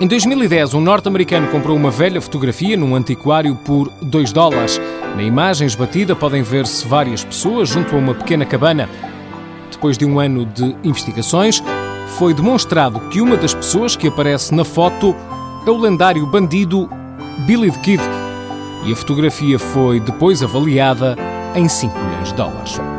Em 2010, um norte-americano comprou uma velha fotografia num antiquário por 2 dólares. Na imagem esbatida podem ver-se várias pessoas junto a uma pequena cabana. Depois de um ano de investigações, foi demonstrado que uma das pessoas que aparece na foto é o lendário bandido Billy the Kid. E a fotografia foi depois avaliada em 5 milhões de dólares.